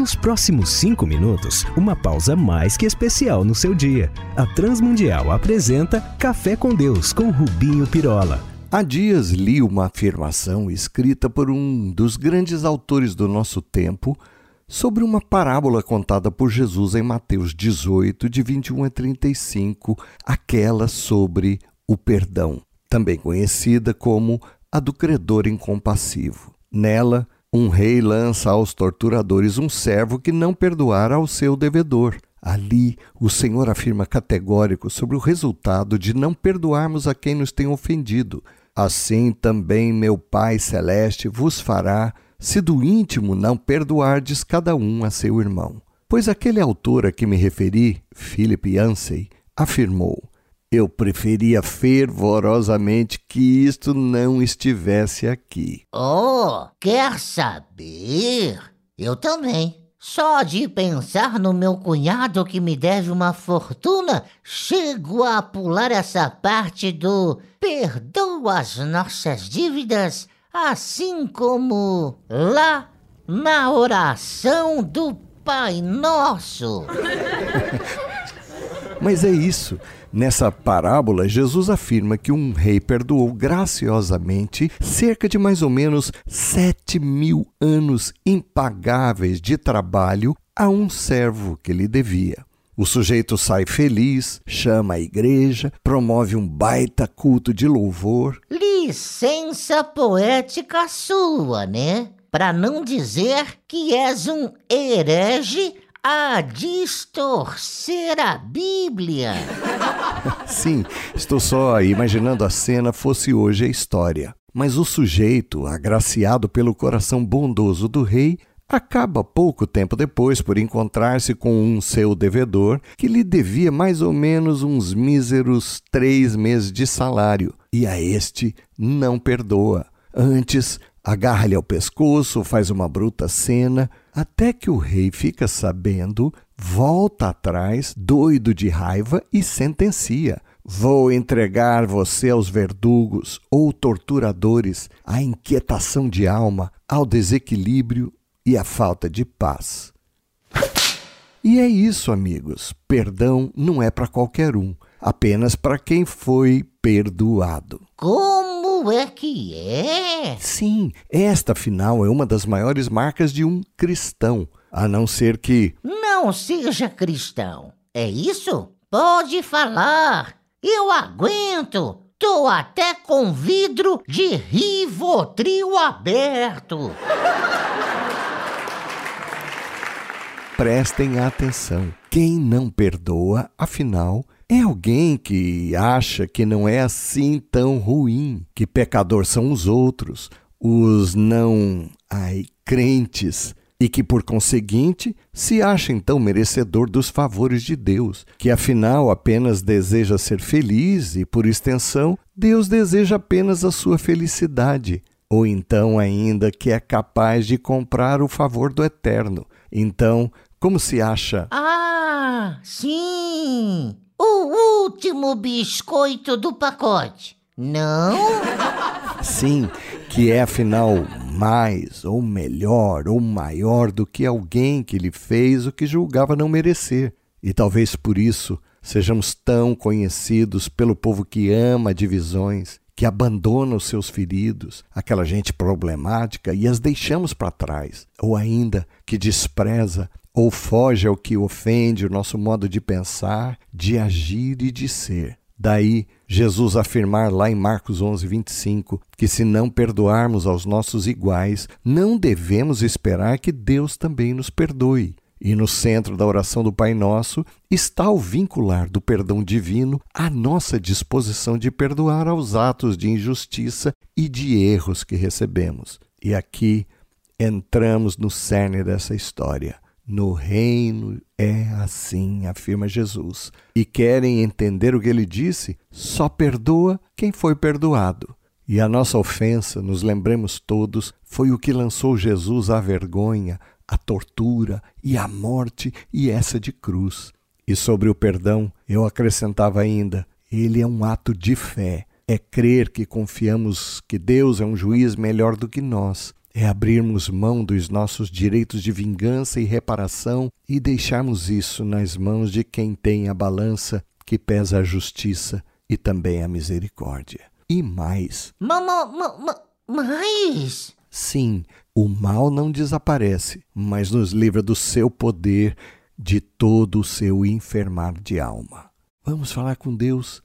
Nos próximos cinco minutos, uma pausa mais que especial no seu dia. A Transmundial apresenta Café com Deus com Rubinho Pirola. Há dias li uma afirmação escrita por um dos grandes autores do nosso tempo sobre uma parábola contada por Jesus em Mateus 18, de 21 a 35, aquela sobre o perdão, também conhecida como a do credor incompassivo. Nela, um rei lança aos torturadores um servo que não perdoara ao seu devedor. Ali, o Senhor afirma categórico sobre o resultado de não perdoarmos a quem nos tem ofendido. Assim também meu Pai Celeste vos fará, se do íntimo não perdoardes cada um a seu irmão. Pois aquele autor a que me referi, Philip Yancey, afirmou: eu preferia fervorosamente que isto não estivesse aqui. Oh, quer saber? Eu também. Só de pensar no meu cunhado que me deve uma fortuna, chego a pular essa parte do perdoa as nossas dívidas, assim como lá na oração do Pai Nosso. Mas é isso. Nessa parábola, Jesus afirma que um rei perdoou graciosamente cerca de mais ou menos sete mil anos impagáveis de trabalho a um servo que lhe devia. O sujeito sai feliz, chama a igreja, promove um baita culto de louvor. Licença poética sua, né? Para não dizer que és um herege a distorcer a Bíblia. Sim, estou só imaginando a cena fosse hoje a história. Mas o sujeito, agraciado pelo coração bondoso do rei, acaba pouco tempo depois por encontrar-se com um seu devedor que lhe devia mais ou menos uns míseros três meses de salário, e a este não perdoa. Antes, agarra-lhe ao pescoço, faz uma bruta cena, até que o rei fica sabendo, volta atrás, doido de raiva, e sentencia: Vou entregar você aos verdugos ou torturadores, à inquietação de alma, ao desequilíbrio e à falta de paz. E é isso, amigos. Perdão não é para qualquer um, apenas para quem foi perdoado. Como é que é? Sim, esta afinal é uma das maiores marcas de um cristão, a não ser que. Não seja cristão. É isso? Pode falar. Eu aguento. Tô até com vidro de Rivotril aberto. Prestem atenção. Quem não perdoa, afinal, é alguém que acha que não é assim tão ruim, que pecador são os outros, os não ai, crentes, e que por conseguinte se acha então merecedor dos favores de Deus, que afinal apenas deseja ser feliz e, por extensão, Deus deseja apenas a sua felicidade, ou então ainda que é capaz de comprar o favor do Eterno. Então, como se acha? Ah, sim! O último biscoito do pacote. Não? Sim, que é afinal mais ou melhor ou maior do que alguém que lhe fez o que julgava não merecer. E talvez por isso sejamos tão conhecidos pelo povo que ama divisões, que abandona os seus feridos, aquela gente problemática e as deixamos para trás, ou ainda que despreza ou foge ao que ofende o nosso modo de pensar, de agir e de ser. Daí, Jesus afirmar lá em Marcos 11, 25, que se não perdoarmos aos nossos iguais, não devemos esperar que Deus também nos perdoe. E no centro da oração do Pai Nosso está o vincular do perdão divino à nossa disposição de perdoar aos atos de injustiça e de erros que recebemos. E aqui entramos no cerne dessa história. No reino é assim, afirma Jesus. E querem entender o que ele disse? Só perdoa quem foi perdoado. E a nossa ofensa, nos lembremos todos, foi o que lançou Jesus à vergonha, à tortura e à morte, e essa de cruz. E sobre o perdão, eu acrescentava ainda: ele é um ato de fé. É crer que confiamos que Deus é um juiz melhor do que nós. é abrirmos mão dos nossos direitos de vingança e reparação e deixarmos isso nas mãos de quem tem a balança que pesa a justiça e também a misericórdia. E mais. mais? Sim, o mal não desaparece, mas nos livra do seu poder, de todo o seu enfermar de alma. Vamos falar com Deus.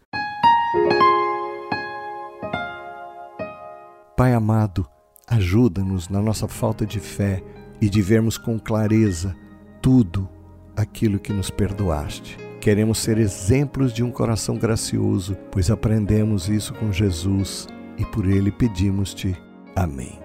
Pai amado, ajuda-nos na nossa falta de fé e de vermos com clareza tudo aquilo que nos perdoaste. Queremos ser exemplos de um coração gracioso, pois aprendemos isso com Jesus e por ele pedimos-te. Amém.